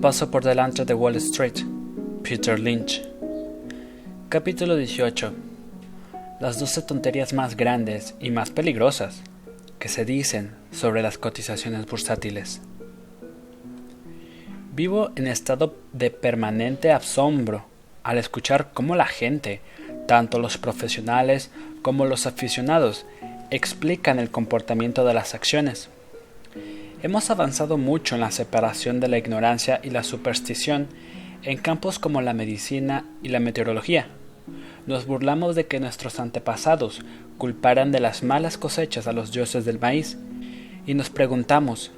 Paso por delante de Wall Street. Peter Lynch. Capítulo 18. Las 12 tonterías más grandes y más peligrosas que se dicen sobre las cotizaciones bursátiles. Vivo en estado de permanente asombro al escuchar cómo la gente, tanto los profesionales como los aficionados, explican el comportamiento de las acciones. Hemos avanzado mucho en la separación de la ignorancia y la superstición en campos como la medicina y la meteorología. Nos burlamos de que nuestros antepasados culparan de las malas cosechas a los dioses del maíz y nos preguntamos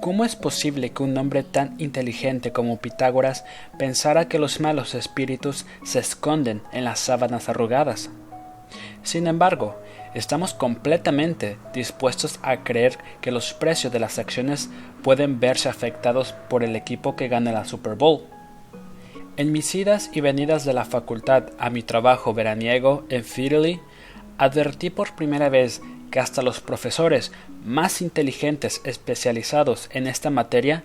¿Cómo es posible que un hombre tan inteligente como Pitágoras pensara que los malos espíritus se esconden en las sábanas arrugadas? Sin embargo, estamos completamente dispuestos a creer que los precios de las acciones pueden verse afectados por el equipo que gana la Super Bowl. En mis idas y venidas de la facultad a mi trabajo veraniego en Fidelity, advertí por primera vez que hasta los profesores más inteligentes especializados en esta materia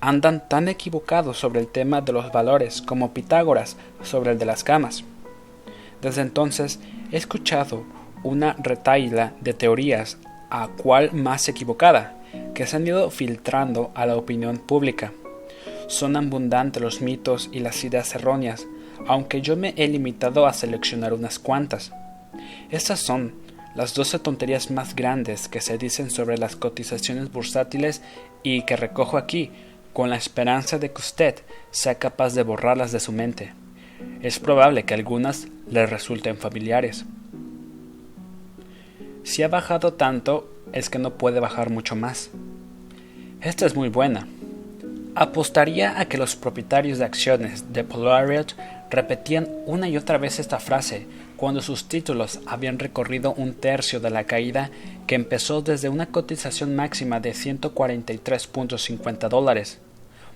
andan tan equivocados sobre el tema de los valores como Pitágoras sobre el de las camas. Desde entonces he escuchado una retaila de teorías a cual más equivocada, que se han ido filtrando a la opinión pública. Son abundantes los mitos y las ideas erróneas, aunque yo me he limitado a seleccionar unas cuantas. Estas son las 12 tonterías más grandes que se dicen sobre las cotizaciones bursátiles y que recojo aquí con la esperanza de que usted sea capaz de borrarlas de su mente. Es probable que algunas le resulten familiares. Si ha bajado tanto, es que no puede bajar mucho más. Esta es muy buena. Apostaría a que los propietarios de acciones de Polariot repetían una y otra vez esta frase cuando sus títulos habían recorrido un tercio de la caída que empezó desde una cotización máxima de 143.50 dólares.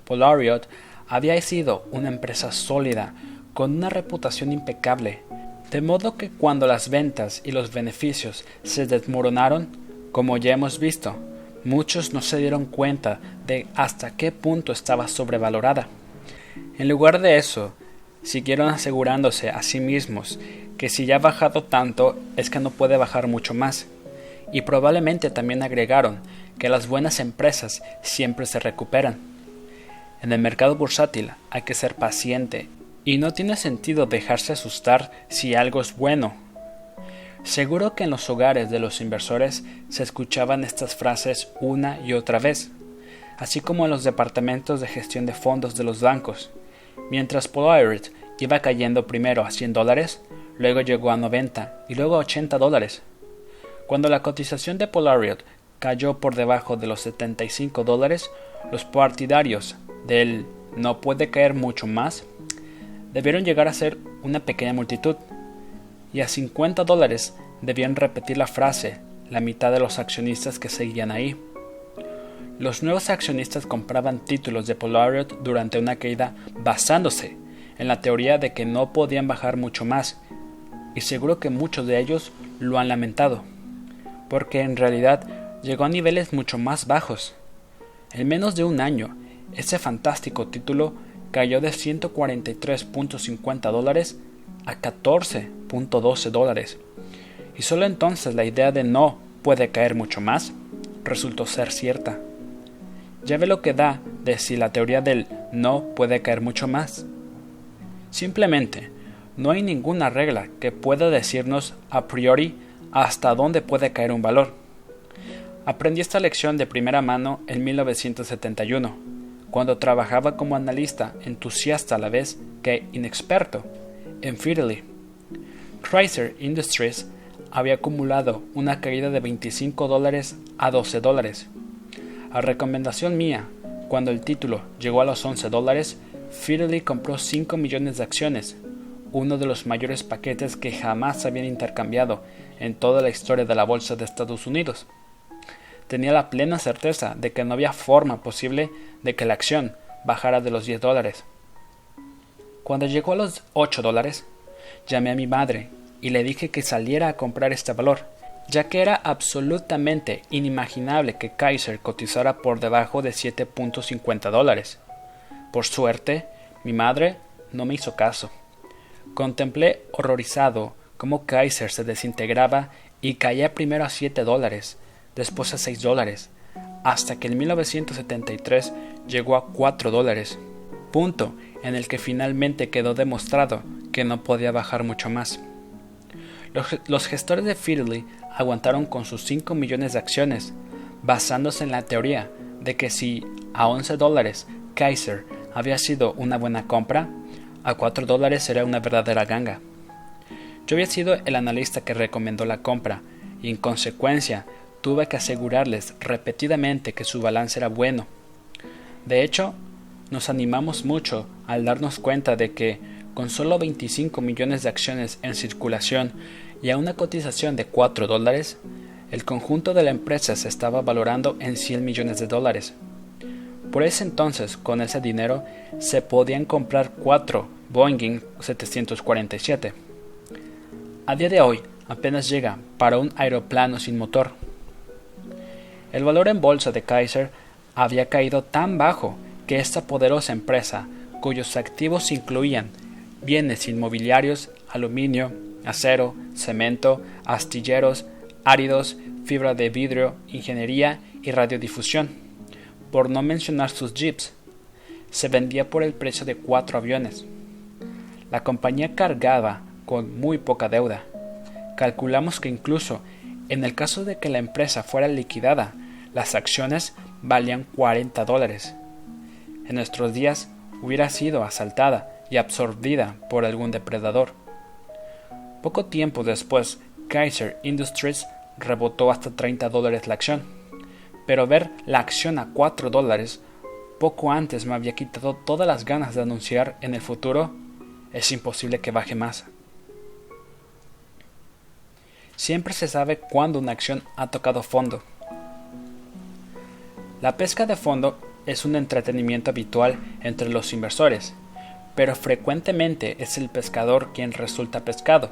Polariot había sido una empresa sólida con una reputación impecable, de modo que cuando las ventas y los beneficios se desmoronaron, como ya hemos visto, muchos no se dieron cuenta de hasta qué punto estaba sobrevalorada. En lugar de eso, siguieron asegurándose a sí mismos que si ya ha bajado tanto es que no puede bajar mucho más. Y probablemente también agregaron que las buenas empresas siempre se recuperan. En el mercado bursátil hay que ser paciente y no tiene sentido dejarse asustar si algo es bueno. Seguro que en los hogares de los inversores se escuchaban estas frases una y otra vez, así como en los departamentos de gestión de fondos de los bancos. Mientras Polaroid iba cayendo primero a 100 dólares, luego llegó a 90 y luego a 80 dólares. Cuando la cotización de Polaroid cayó por debajo de los 75 dólares, los partidarios del no puede caer mucho más debieron llegar a ser una pequeña multitud, y a 50 dólares debían repetir la frase la mitad de los accionistas que seguían ahí. Los nuevos accionistas compraban títulos de Polaroid durante una caída basándose en la teoría de que no podían bajar mucho más, y seguro que muchos de ellos lo han lamentado, porque en realidad llegó a niveles mucho más bajos. En menos de un año, ese fantástico título cayó de 143.50 dólares a 14.12 dólares. Y solo entonces la idea de no puede caer mucho más resultó ser cierta. Ya ve lo que da de si la teoría del no puede caer mucho más. Simplemente, no hay ninguna regla que pueda decirnos a priori hasta dónde puede caer un valor. Aprendí esta lección de primera mano en 1971 cuando trabajaba como analista entusiasta a la vez que inexperto en Fidelity. Chrysler Industries había acumulado una caída de 25 dólares a 12 dólares. A recomendación mía, cuando el título llegó a los 11 dólares, Fidelity compró 5 millones de acciones, uno de los mayores paquetes que jamás habían intercambiado en toda la historia de la Bolsa de Estados Unidos tenía la plena certeza de que no había forma posible de que la acción bajara de los 10 dólares. Cuando llegó a los 8 dólares, llamé a mi madre y le dije que saliera a comprar este valor, ya que era absolutamente inimaginable que Kaiser cotizara por debajo de 7.50 dólares. Por suerte, mi madre no me hizo caso. Contemplé horrorizado cómo Kaiser se desintegraba y caía primero a 7 dólares, después a 6 dólares, hasta que en 1973 llegó a 4 dólares, punto en el que finalmente quedó demostrado que no podía bajar mucho más. Los, gestores de Fidelity aguantaron con sus 5 millones de acciones, basándose en la teoría de que si a 11 dólares Kaiser había sido una buena compra, a 4 dólares sería una verdadera ganga. Yo había sido el analista que recomendó la compra y en consecuencia tuve que asegurarles repetidamente que su balance era bueno. De hecho, nos animamos mucho al darnos cuenta de que, con solo 25 millones de acciones en circulación y a una cotización de 4 dólares, el conjunto de la empresa se estaba valorando en 100 millones de dólares. Por ese entonces, con ese dinero, se podían comprar 4 Boeing 747. A día de hoy, apenas llega para un aeroplano sin motor. El valor en bolsa de Kaiser había caído tan bajo que esta poderosa empresa, cuyos activos incluían bienes inmobiliarios, aluminio, acero, cemento, astilleros, áridos, fibra de vidrio, ingeniería y radiodifusión, por no mencionar sus jeeps. Se vendía por el precio de cuatro aviones. La compañía cargaba con muy poca deuda. Calculamos que incluso en el caso de que la empresa fuera liquidada, las acciones valían 40 dólares. En nuestros días hubiera sido asaltada y absorbida por algún depredador. Poco tiempo después, Kaiser Industries rebotó hasta 30 dólares la acción. Pero ver la acción a 4 dólares poco antes me había quitado todas las ganas de anunciar en el futuro, es imposible que baje más. Siempre se sabe cuándo una acción ha tocado fondo. La pesca de fondo es un entretenimiento habitual entre los inversores, pero frecuentemente es el pescador quien resulta pescado.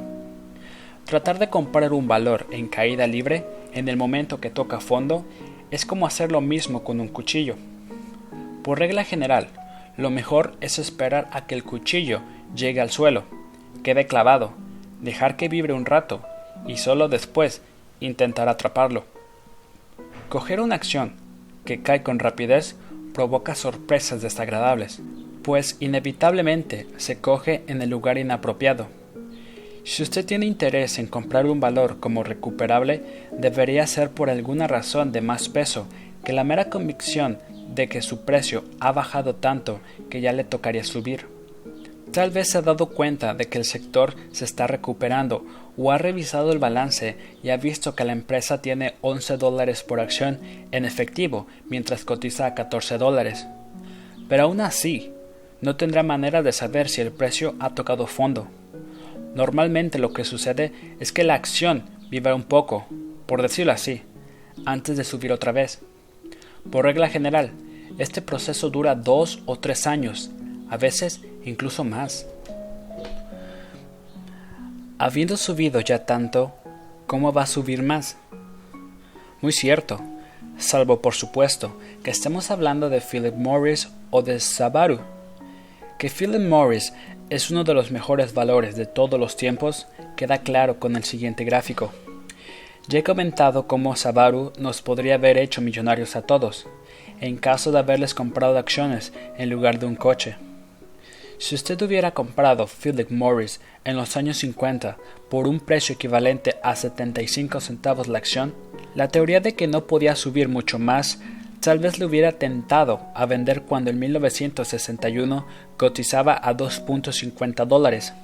Tratar de comprar un valor en caída libre en el momento que toca fondo es como hacer lo mismo con un cuchillo. Por regla general, lo mejor es esperar a que el cuchillo llegue al suelo, quede clavado, dejar que vibre un rato y solo después intentar atraparlo. Coger una acción que cae con rapidez provoca sorpresas desagradables, pues inevitablemente se coge en el lugar inapropiado si usted tiene interés en comprar un valor como recuperable, debería ser por alguna razón de más peso que la mera convicción de que su precio ha bajado tanto que ya le tocaría subir. Tal vez se ha dado cuenta de que el sector se está recuperando o ha revisado el balance y ha visto que la empresa tiene 11 dólares por acción en efectivo mientras cotiza a 14 dólares. Pero aún así, no tendrá manera de saber si el precio ha tocado fondo. Normalmente lo que sucede es que la acción vive un poco, por decirlo así, antes de subir otra vez. Por regla general, este proceso dura dos o tres años, a veces incluso más. Habiendo subido ya tanto, ¿cómo va a subir más? Muy cierto, salvo por supuesto que estemos hablando de Philip Morris o de Sabaru. Que Philip Morris es uno de los mejores valores de todos los tiempos queda claro con el siguiente gráfico. Ya he comentado cómo Sabaru nos podría haber hecho millonarios a todos, en caso de haberles comprado acciones en lugar de un coche. Si usted hubiera comprado Philip Morris en los años 50 por un precio equivalente a 75 centavos la acción, la teoría de que no podía subir mucho más Tal vez le hubiera tentado a vender cuando en 1961 cotizaba a 2.50 dólares.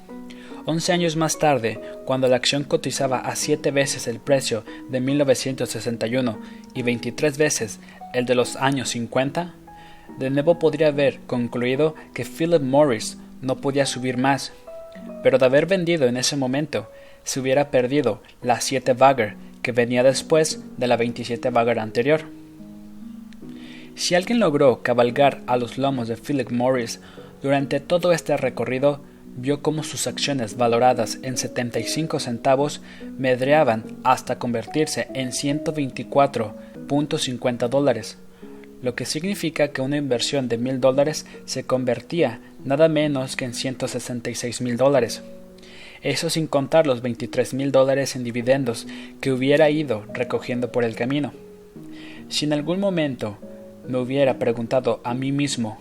Once años más tarde, cuando la acción cotizaba a 7 veces el precio de 1961 y 23 veces el de los años 50, de nuevo podría haber concluido que Philip Morris no podía subir más, pero de haber vendido en ese momento, se hubiera perdido la 7 Bagger que venía después de la 27 Bagger anterior. Si alguien logró cabalgar a los lomos de Philip Morris durante todo este recorrido, vio cómo sus acciones valoradas en 75 centavos medreaban hasta convertirse en 124.50 dólares, lo que significa que una inversión de mil dólares se convertía nada menos que en 166 mil dólares. Eso sin contar los 23 mil dólares en dividendos que hubiera ido recogiendo por el camino. Si en algún momento me hubiera preguntado a mí mismo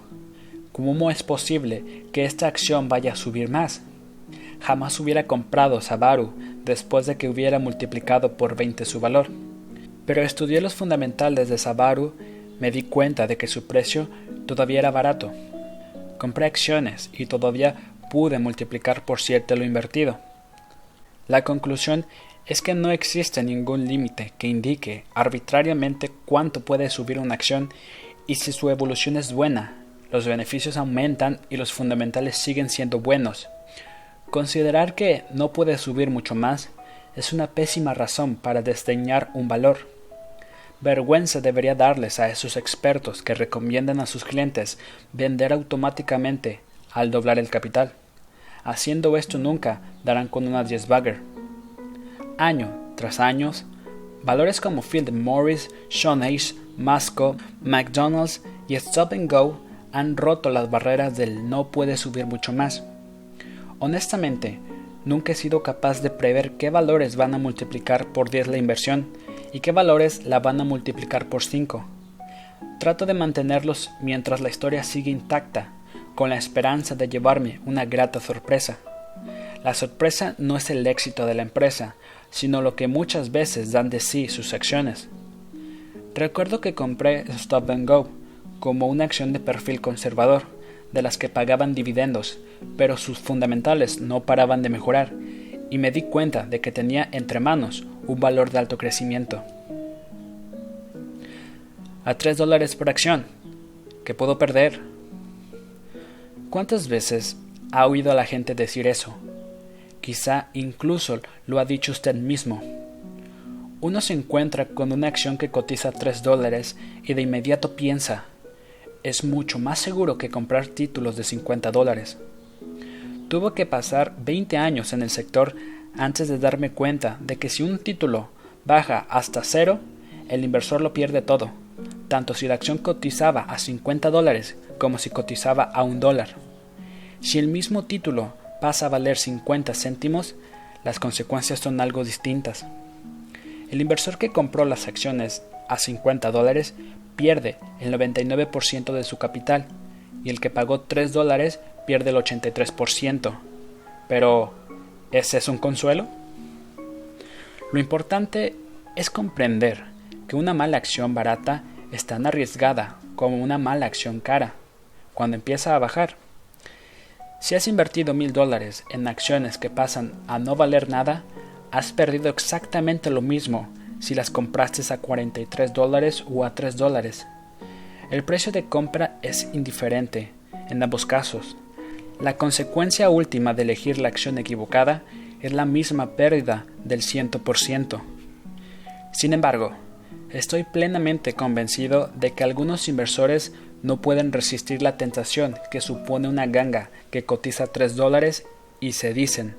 cómo es posible que esta acción vaya a subir más, jamás hubiera comprado Sabaru después de que hubiera multiplicado por 20 su valor. Pero estudié los fundamentales de Sabaru me di cuenta de que su precio todavía era barato. Compré acciones y todavía pude multiplicar por siete lo invertido. La conclusión es que no existe ningún límite que indique arbitrariamente cuánto puede subir una acción y si su evolución es buena, los beneficios aumentan y los fundamentales siguen siendo buenos. Considerar que no puede subir mucho más es una pésima razón para desdeñar un valor. Vergüenza debería darles a esos expertos que recomiendan a sus clientes vender automáticamente al doblar el capital. Haciendo esto nunca darán con una 10 bagger. Año tras año, valores como Philip Morris, Hayes, Masco, McDonald's y Stop and Go han roto las barreras del no puede subir mucho más. Honestamente, nunca he sido capaz de prever qué valores van a multiplicar por 10 la inversión y qué valores la van a multiplicar por 5. Trato de mantenerlos mientras la historia sigue intacta, con la esperanza de llevarme una grata sorpresa. La sorpresa no es el éxito de la empresa, sino lo que muchas veces dan de sí sus acciones. Recuerdo que compré Stop and Go como una acción de perfil conservador, de las que pagaban dividendos, pero sus fundamentales no paraban de mejorar, y me di cuenta de que tenía entre manos un valor de alto crecimiento. A 3 dólares por acción. ¿Qué puedo perder? ¿Cuántas veces ha oído a la gente decir eso? Quizá incluso lo ha dicho usted mismo. Uno se encuentra con una acción que cotiza 3 dólares y de inmediato piensa, es mucho más seguro que comprar títulos de 50 dólares. Tuvo que pasar 20 años en el sector antes de darme cuenta de que si un título baja hasta cero, el inversor lo pierde todo, tanto si la acción cotizaba a 50 dólares como si cotizaba a un dólar. Si el mismo título pasa a valer 50 céntimos, las consecuencias son algo distintas. El inversor que compró las acciones a 50 dólares pierde el 99% de su capital y el que pagó 3 dólares pierde el 83%. Pero, ¿ese es un consuelo? Lo importante es comprender que una mala acción barata es tan arriesgada como una mala acción cara cuando empieza a bajar. Si has invertido mil dólares en acciones que pasan a no valer nada, has perdido exactamente lo mismo si las compraste a 43 dólares o a 3 dólares. El precio de compra es indiferente en ambos casos. La consecuencia última de elegir la acción equivocada es la misma pérdida del 100%. Sin embargo, estoy plenamente convencido de que algunos inversores no pueden resistir la tentación que supone una ganga que cotiza 3 dólares y se dicen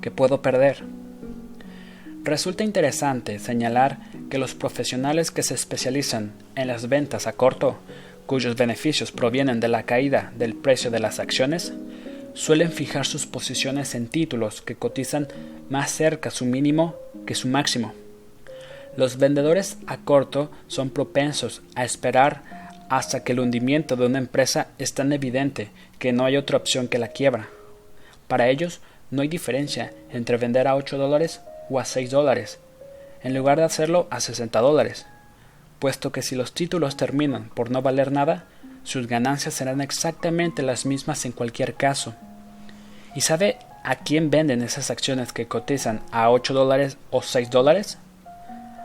que puedo perder. Resulta interesante señalar que los profesionales que se especializan en las ventas a corto, cuyos beneficios provienen de la caída del precio de las acciones, suelen fijar sus posiciones en títulos que cotizan más cerca su mínimo que su máximo. Los vendedores a corto son propensos a esperar hasta que el hundimiento de una empresa es tan evidente que no hay otra opción que la quiebra. Para ellos no hay diferencia entre vender a 8 dólares o a 6 dólares, en lugar de hacerlo a 60 dólares, puesto que si los títulos terminan por no valer nada, sus ganancias serán exactamente las mismas en cualquier caso. ¿Y sabe a quién venden esas acciones que cotizan a 8 dólares o 6 dólares?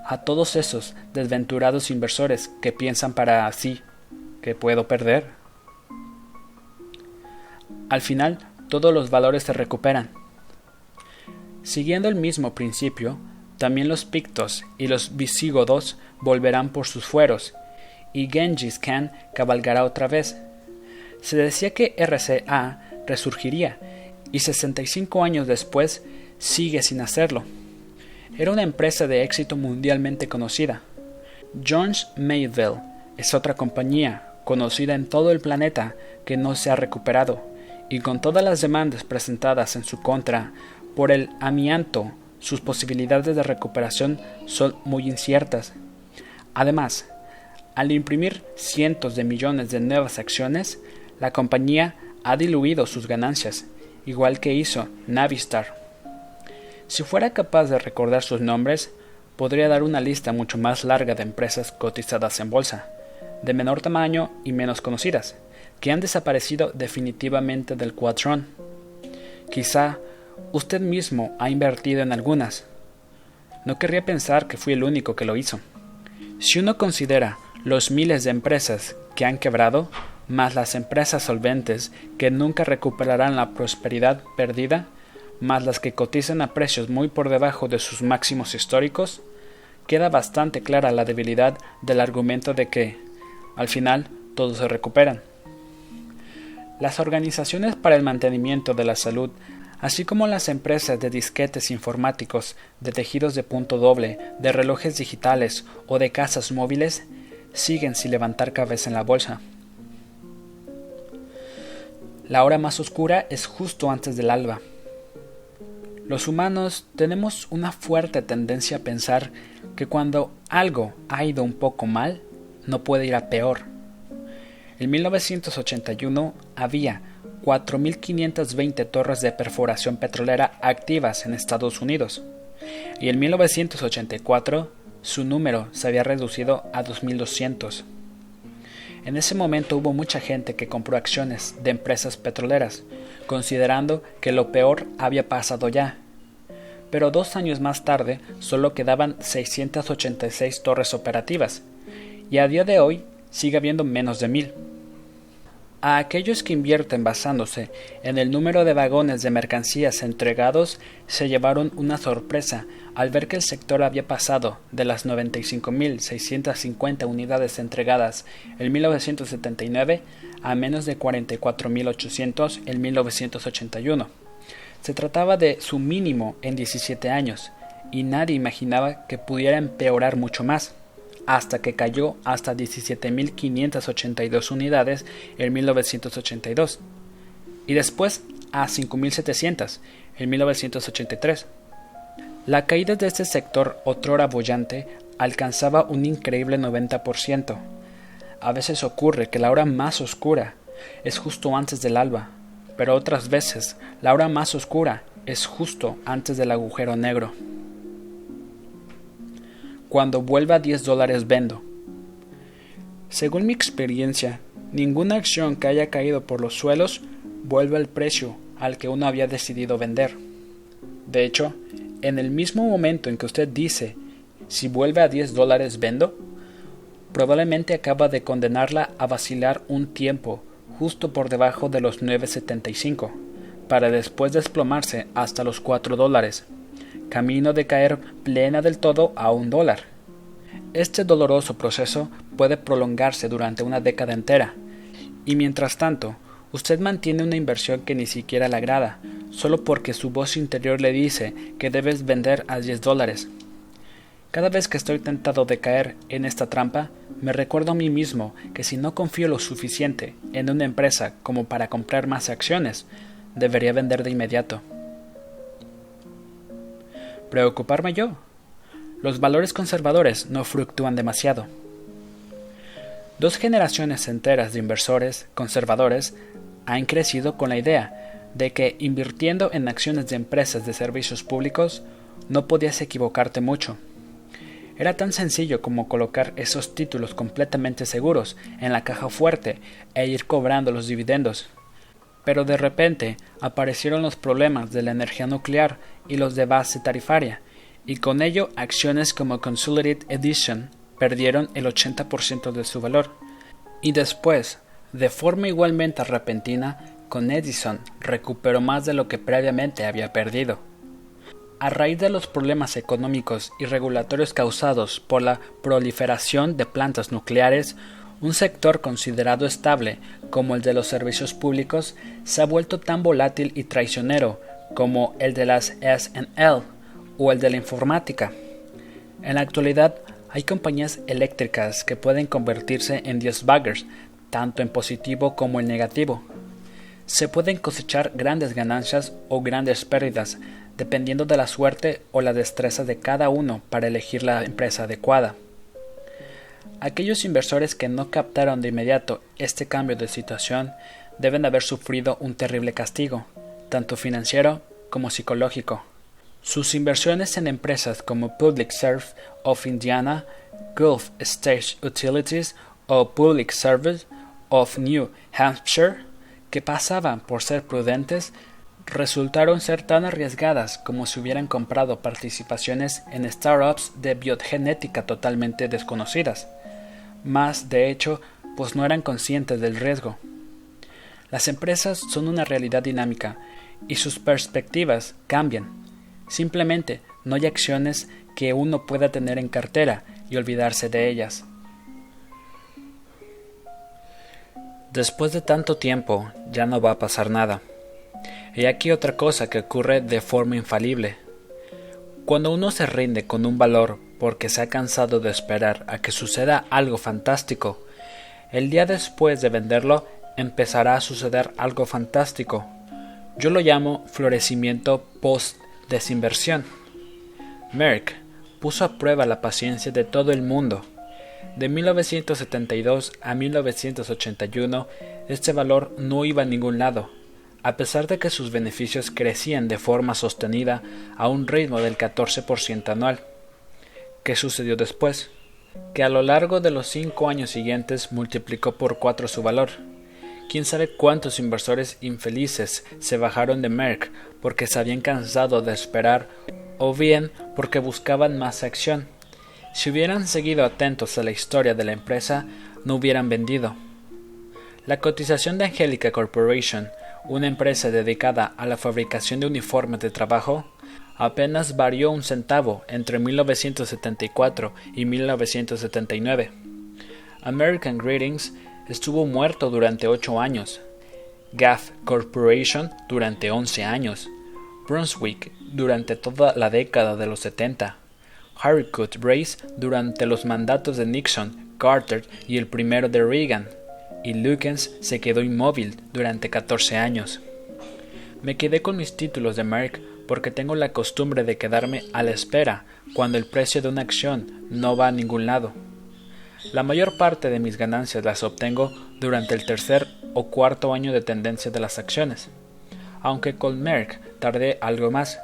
A todos esos desventurados inversores que piensan para sí que puedo perder. Al final, todos los valores se recuperan, Siguiendo el mismo principio, también los pictos y los visigodos volverán por sus fueros, y Genghis Khan cabalgará otra vez. Se decía que RCA resurgiría, y 65 años después sigue sin hacerlo. Era una empresa de éxito mundialmente conocida. Jones Mayville es otra compañía conocida en todo el planeta que no se ha recuperado y con todas las demandas presentadas en su contra por el amianto, sus posibilidades de recuperación son muy inciertas. Además, al imprimir cientos de millones de nuevas acciones, la compañía ha diluido sus ganancias, igual que hizo Navistar. Si fuera capaz de recordar sus nombres, podría dar una lista mucho más larga de empresas cotizadas en bolsa, de menor tamaño y menos conocidas, que han desaparecido definitivamente del cuatrón. Quizá usted mismo ha invertido en algunas. No querría pensar que fui el único que lo hizo. Si uno considera los miles de empresas que han quebrado, más las empresas solventes que nunca recuperarán la prosperidad perdida, más las que cotizan a precios muy por debajo de sus máximos históricos, queda bastante clara la debilidad del argumento de que, al final, todos se recuperan. Las organizaciones para el mantenimiento de la salud, así como las empresas de disquetes informáticos, de tejidos de punto doble, de relojes digitales o de casas móviles, siguen sin levantar cabeza en la bolsa. La hora más oscura es justo antes del alba. Los humanos tenemos una fuerte tendencia a pensar que cuando algo ha ido un poco mal, no puede ir a peor. En 1981 había 4.520 torres de perforación petrolera activas en Estados Unidos y en 1984 su número se había reducido a 2.200. En ese momento hubo mucha gente que compró acciones de empresas petroleras, considerando que lo peor había pasado ya. Pero dos años más tarde solo quedaban 686 torres operativas, y a día de hoy sigue habiendo menos de mil. A aquellos que invierten basándose en el número de vagones de mercancías entregados se llevaron una sorpresa al ver que el sector había pasado de las 95.650 unidades entregadas en 1979 a menos de 44.800 en 1981. Se trataba de su mínimo en 17 años, y nadie imaginaba que pudiera empeorar mucho más hasta que cayó hasta 17.582 unidades en 1982 y después a 5.700 en 1983. La caída de este sector otrora bollante alcanzaba un increíble 90%. A veces ocurre que la hora más oscura es justo antes del alba, pero otras veces la hora más oscura es justo antes del agujero negro. Cuando vuelva a 10 dólares vendo. Según mi experiencia, ninguna acción que haya caído por los suelos vuelve al precio al que uno había decidido vender. De hecho, en el mismo momento en que usted dice si vuelve a 10 dólares vendo, probablemente acaba de condenarla a vacilar un tiempo justo por debajo de los 9.75, para después desplomarse hasta los 4 dólares camino de caer plena del todo a un dólar. Este doloroso proceso puede prolongarse durante una década entera, y mientras tanto, usted mantiene una inversión que ni siquiera le agrada, solo porque su voz interior le dice que debes vender a 10 dólares. Cada vez que estoy tentado de caer en esta trampa, me recuerdo a mí mismo que si no confío lo suficiente en una empresa como para comprar más acciones, debería vender de inmediato preocuparme yo. Los valores conservadores no fluctúan demasiado. Dos generaciones enteras de inversores conservadores han crecido con la idea de que invirtiendo en acciones de empresas de servicios públicos no podías equivocarte mucho. Era tan sencillo como colocar esos títulos completamente seguros en la caja fuerte e ir cobrando los dividendos. Pero de repente aparecieron los problemas de la energía nuclear y los de base tarifaria, y con ello acciones como Consolidated Edition perdieron el 80% de su valor. Y después, de forma igualmente repentina, con Edison recuperó más de lo que previamente había perdido. A raíz de los problemas económicos y regulatorios causados por la proliferación de plantas nucleares, un sector considerado estable como el de los servicios públicos se ha vuelto tan volátil y traicionero como el de las SNL o el de la informática. En la actualidad Hay compañías eléctricas que pueden convertirse en dios baggers, tanto en positivo como en negativo. Se pueden cosechar grandes ganancias o grandes pérdidas, dependiendo de la suerte o la destreza de cada uno para elegir la empresa adecuada. Aquellos inversores que no captaron de inmediato este cambio de situación deben haber sufrido un terrible castigo, tanto financiero como psicológico. Sus inversiones en empresas como Public Surf of Indiana, Gulf State Utilities o Public Service of New Hampshire, que pasaban por ser prudentes, resultaron ser tan arriesgadas como si hubieran comprado participaciones en startups de biogenética totalmente desconocidas. Más, de hecho, pues no eran conscientes del riesgo. Las empresas son una realidad dinámica y sus perspectivas cambian. Simplemente no hay acciones que uno pueda tener en cartera y olvidarse de ellas. Después de tanto tiempo ya no va a pasar nada. Y aquí otra cosa que ocurre de forma infalible. Cuando uno se rinde con un valor porque se ha cansado de esperar a que suceda algo fantástico, el día después de venderlo empezará a suceder algo fantástico. Yo lo llamo florecimiento post-desinversión. Merck puso a prueba la paciencia de todo el mundo. De 1972 a 1981, este valor no iba a ningún lado, a pesar de que sus beneficios crecían de forma sostenida a un ritmo del 14% anual. ¿Qué sucedió después? Que a lo largo de los cinco años siguientes multiplicó por cuatro su valor. Quién sabe cuántos inversores infelices se bajaron de Merck porque se habían cansado de esperar o bien porque buscaban más acción. Si hubieran seguido atentos a la historia de la empresa, no hubieran vendido. La cotización de Angelica Corporation, una empresa dedicada a la fabricación de uniformes de trabajo, apenas varió un centavo entre 1974 y 1979. American Greetings estuvo muerto durante ocho años, Gaff Corporation durante once años, Brunswick durante toda la década de los 70, Harcourt Brace durante los mandatos de Nixon, Carter y el primero de Reagan, y Lukens se quedó inmóvil durante 14 años. Me quedé con mis títulos de Merck porque tengo la costumbre de quedarme a la espera cuando el precio de una acción no va a ningún lado. La mayor parte de mis ganancias las obtengo durante el tercer o cuarto año de tendencia de las acciones, aunque con Merck tardé algo más.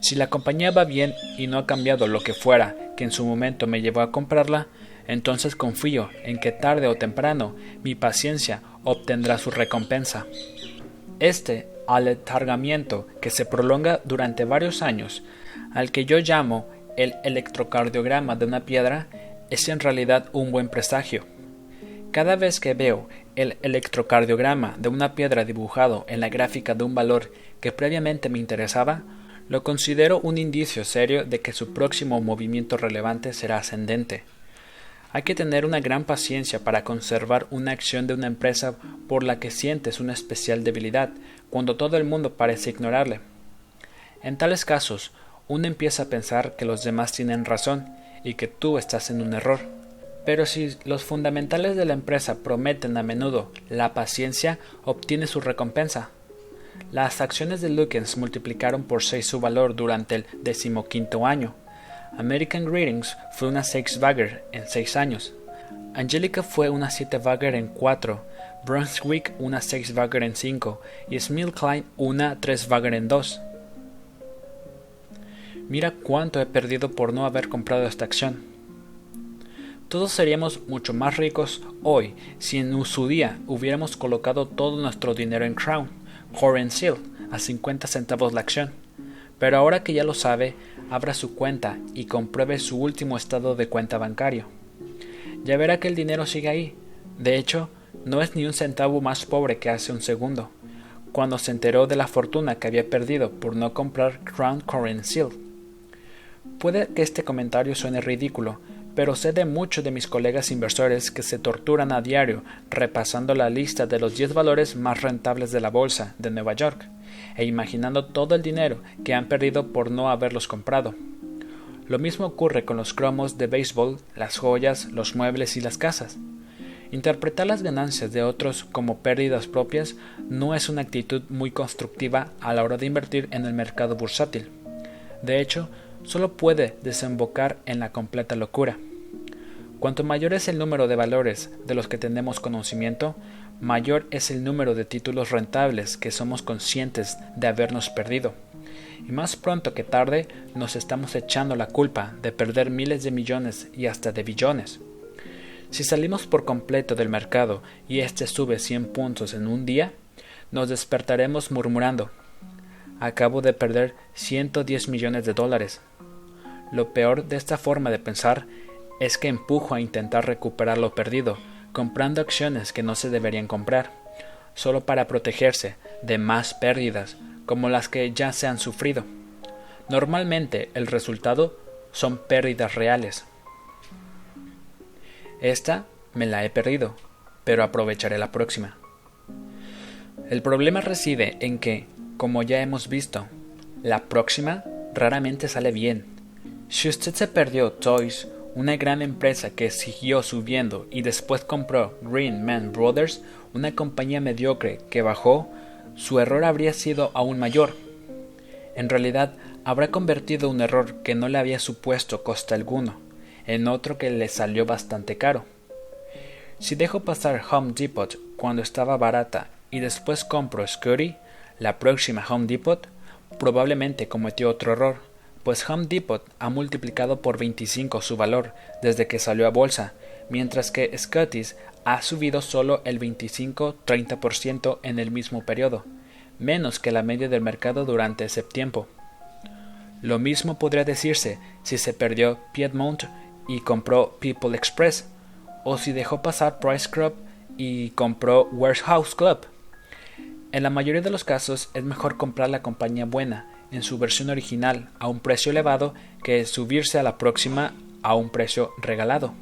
Si la compañía va bien y no ha cambiado lo que fuera que en su momento me llevó a comprarla, entonces confío en que tarde o temprano mi paciencia obtendrá su recompensa. Este aletargamiento que se prolonga durante varios años, al que yo llamo el electrocardiograma de una piedra, es en realidad un buen presagio. Cada vez que veo el electrocardiograma de una piedra dibujado en la gráfica de un valor que previamente me interesaba, lo considero un indicio serio de que su próximo movimiento relevante será ascendente. Hay que tener una gran paciencia para conservar una acción de una empresa por la que sientes una especial debilidad, cuando todo el mundo parece ignorarle. En tales casos, uno empieza a pensar que los demás tienen razón y que tú estás en un error. Pero si los fundamentales de la empresa prometen a menudo la paciencia, obtiene su recompensa. Las acciones de Lukens multiplicaron por seis su valor durante el decimoquinto año. American Greetings fue una six bagger en seis años. Angelica fue una siete bagger en cuatro. Brunswick una six bagger en cinco. Y Klein una tres bagger en dos. Mira cuánto he perdido por no haber comprado esta acción. Todos seríamos mucho más ricos hoy si en su día hubiéramos colocado todo nuestro dinero en Crown, Core Seal, a 50 centavos la acción. Pero ahora que ya lo sabe, abra su cuenta y compruebe su último estado de cuenta bancario. Ya verá que el dinero sigue ahí. De hecho, no es ni un centavo más pobre que hace un segundo, cuando se enteró de la fortuna que había perdido por no comprar Crown Current Seal. Puede que este comentario suene ridículo, pero sé de muchos de mis colegas inversores que se torturan a diario repasando la lista de los 10 valores más rentables de la bolsa de Nueva York e imaginando todo el dinero que han perdido por no haberlos comprado. Lo mismo ocurre con los cromos de béisbol, las joyas, los muebles y las casas. Interpretar las ganancias de otros como pérdidas propias no es una actitud muy constructiva a la hora de invertir en el mercado bursátil. De hecho, solo puede desembocar en la completa locura. Cuanto mayor es el número de valores de los que tenemos conocimiento, mayor es el número de títulos rentables que somos conscientes de habernos perdido. Y más pronto que tarde nos estamos echando la culpa de perder miles de millones y hasta de billones. Si salimos por completo del mercado y éste sube 100 puntos en un día, nos despertaremos murmurando, acabo de perder 110 millones de dólares. Lo peor de esta forma de pensar es que empujo a intentar recuperar lo perdido, comprando acciones que no se deberían comprar, solo para protegerse de más pérdidas como las que ya se han sufrido. Normalmente el resultado son pérdidas reales. Esta me la he perdido, pero aprovecharé la próxima. El problema reside en que, como ya hemos visto, la próxima raramente sale bien. Si usted se perdió Toys, una gran empresa que siguió subiendo y después compró Green Man Brothers, una compañía mediocre que bajó, su error habría sido aún mayor. En realidad, habrá convertido un error que no le había supuesto coste alguno en otro que le salió bastante caro. Si dejo pasar Home Depot cuando estaba barata y después compro Scotty, la próxima Home Depot, probablemente cometió otro error, pues Home Depot ha multiplicado por 25 su valor desde que salió a bolsa, mientras que Scotty's ha subido solo el 25-30% en el mismo periodo, menos que la media del mercado durante ese tiempo. Lo mismo podría decirse si se perdió Piedmont y compró People Express, o si dejó pasar Price Club y compró Warehouse Club. En la mayoría de los casos es mejor comprar la compañía buena en su versión original a un precio elevado que subirse a la próxima a un precio regalado.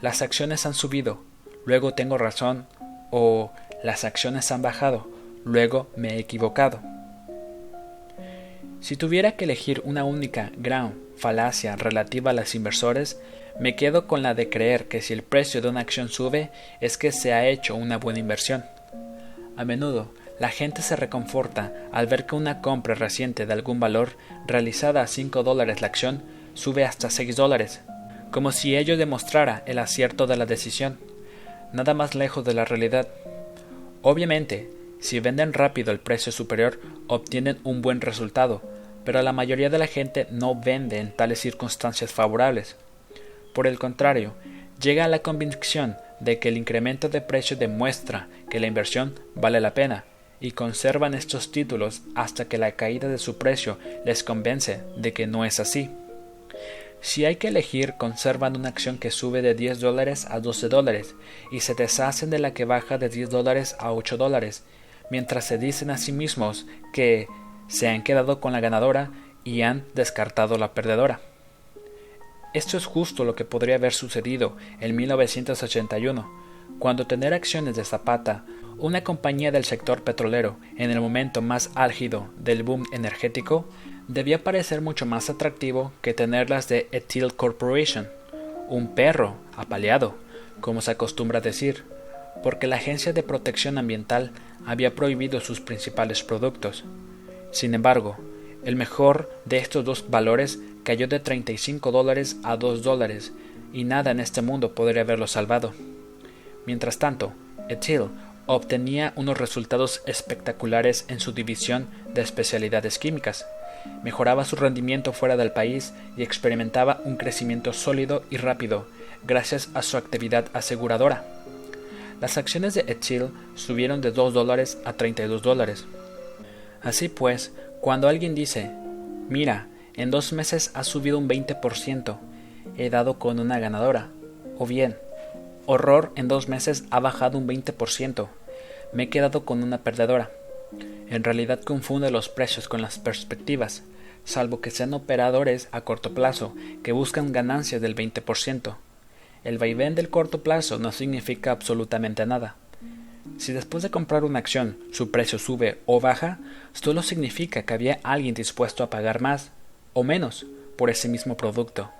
Las acciones han subido, luego tengo razón, o las acciones han bajado, luego me he equivocado. Si tuviera que elegir una única gran falacia relativa a los inversores, me quedo con la de creer que si el precio de una acción sube es que se ha hecho una buena inversión. A menudo, la gente se reconforta al ver que una compra reciente de algún valor, realizada a 5 dólares la acción, sube hasta 6 dólares, como si ello demostrara el acierto de la decisión. Nada más lejos de la realidad. Obviamente, si venden rápido el precio superior, obtienen un buen resultado, pero la mayoría de la gente no vende en tales circunstancias favorables. Por el contrario, llega a la convicción de que el incremento de precio demuestra que la inversión vale la pena y conservan estos títulos hasta que la caída de su precio les convence de que no es así. Si hay que elegir, conservan una acción que sube de 10 dólares a 12 dólares y se deshacen de la que baja de 10 dólares a 8 dólares mientras se dicen a sí mismos que se han quedado con la ganadora y han descartado la perdedora. Esto es justo lo que podría haber sucedido en 1981, cuando tener acciones de Zapata, una compañía del sector petrolero en el momento más álgido del boom energético, debía parecer mucho más atractivo que tenerlas de Ethyl Corporation, un perro apaleado, como se acostumbra decir, porque la Agencia de Protección Ambiental había prohibido sus principales productos. Sin embargo, el mejor de estos dos valores cayó de 35 dólares a 2 dólares y nada en este mundo podría haberlo salvado. Mientras tanto, Ethyl obtenía unos resultados espectaculares en su división de especialidades químicas, mejoraba su rendimiento fuera del país y experimentaba un crecimiento sólido y rápido gracias a su actividad aseguradora. Las acciones de Ethyl subieron de 2 dólares a 32 dólares. Así pues, cuando alguien dice, mira, en dos meses ha subido un 20%, he dado con una ganadora, o bien, horror, en dos meses ha bajado un 20%, me he quedado con una perdedora. En realidad confunde los precios con las perspectivas, salvo que sean operadores a corto plazo que buscan ganancias del 20%. El vaivén del corto plazo no significa absolutamente nada. Si después de comprar una acción su precio sube o baja, solo significa que había alguien dispuesto a pagar más, o menos por ese mismo producto.